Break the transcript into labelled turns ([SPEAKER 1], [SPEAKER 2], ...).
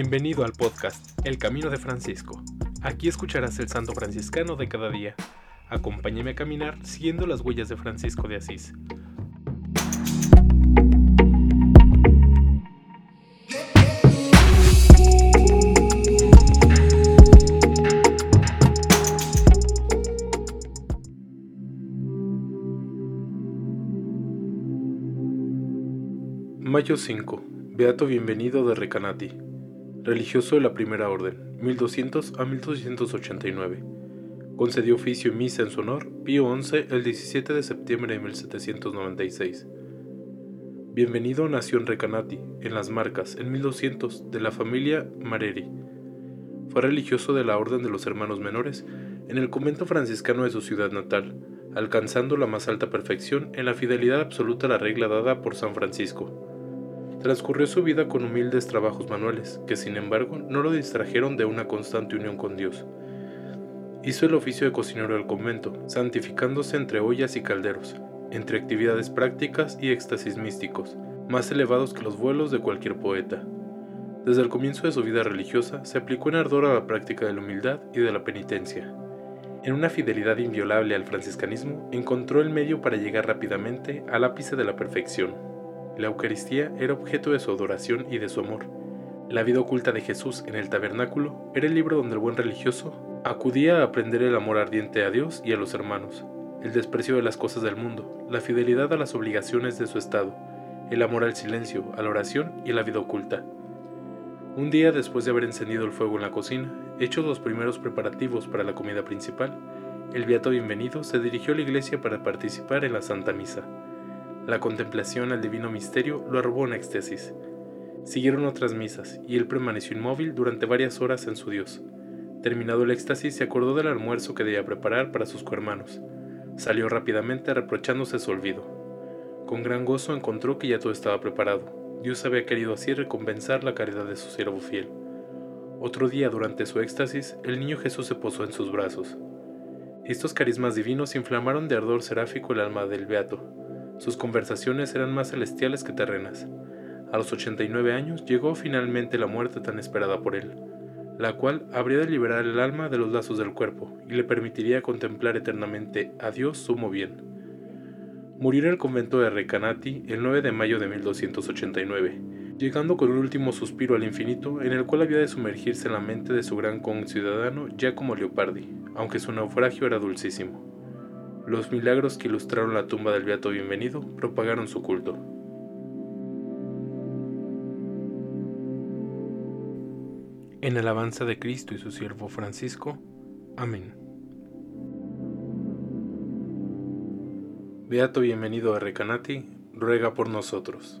[SPEAKER 1] Bienvenido al podcast El Camino de Francisco. Aquí escucharás el santo franciscano de cada día. Acompáñame a caminar siguiendo las huellas de Francisco de Asís. Mayo 5. Beato Bienvenido de Recanati. Religioso de la Primera Orden, 1200 a 1289. Concedió oficio y misa en su honor Pío XI el 17 de septiembre de 1796. Bienvenido nació en Recanati, en las Marcas, en 1200, de la familia Mareri. Fue religioso de la Orden de los Hermanos Menores en el convento franciscano de su ciudad natal, alcanzando la más alta perfección en la fidelidad absoluta a la regla dada por San Francisco. Transcurrió su vida con humildes trabajos manuales, que sin embargo no lo distrajeron de una constante unión con Dios. Hizo el oficio de cocinero del convento, santificándose entre ollas y calderos, entre actividades prácticas y éxtasis místicos, más elevados que los vuelos de cualquier poeta. Desde el comienzo de su vida religiosa se aplicó en ardor a la práctica de la humildad y de la penitencia. En una fidelidad inviolable al franciscanismo, encontró el medio para llegar rápidamente al ápice de la perfección. La Eucaristía era objeto de su adoración y de su amor. La vida oculta de Jesús en el tabernáculo era el libro donde el buen religioso acudía a aprender el amor ardiente a Dios y a los hermanos, el desprecio de las cosas del mundo, la fidelidad a las obligaciones de su estado, el amor al silencio, a la oración y a la vida oculta. Un día después de haber encendido el fuego en la cocina, hechos los primeros preparativos para la comida principal, el Beato Bienvenido se dirigió a la iglesia para participar en la Santa Misa. La contemplación al divino misterio lo arrobó en éxtasis. Siguieron otras misas, y él permaneció inmóvil durante varias horas en su Dios. Terminado el éxtasis, se acordó del almuerzo que debía preparar para sus cohermanos. Salió rápidamente reprochándose su olvido. Con gran gozo encontró que ya todo estaba preparado. Dios había querido así recompensar la caridad de su siervo fiel. Otro día, durante su éxtasis, el niño Jesús se posó en sus brazos. Estos carismas divinos inflamaron de ardor seráfico el alma del beato sus conversaciones eran más celestiales que terrenas. A los 89 años llegó finalmente la muerte tan esperada por él, la cual habría de liberar el alma de los lazos del cuerpo y le permitiría contemplar eternamente a Dios sumo bien. Murió en el convento de Recanati el 9 de mayo de 1289, llegando con un último suspiro al infinito en el cual había de sumergirse la mente de su gran conciudadano Giacomo Leopardi, aunque su naufragio era dulcísimo. Los milagros que ilustraron la tumba del Beato Bienvenido propagaron su culto. En alabanza de Cristo y su siervo Francisco. Amén. Beato Bienvenido a Recanati, ruega por nosotros.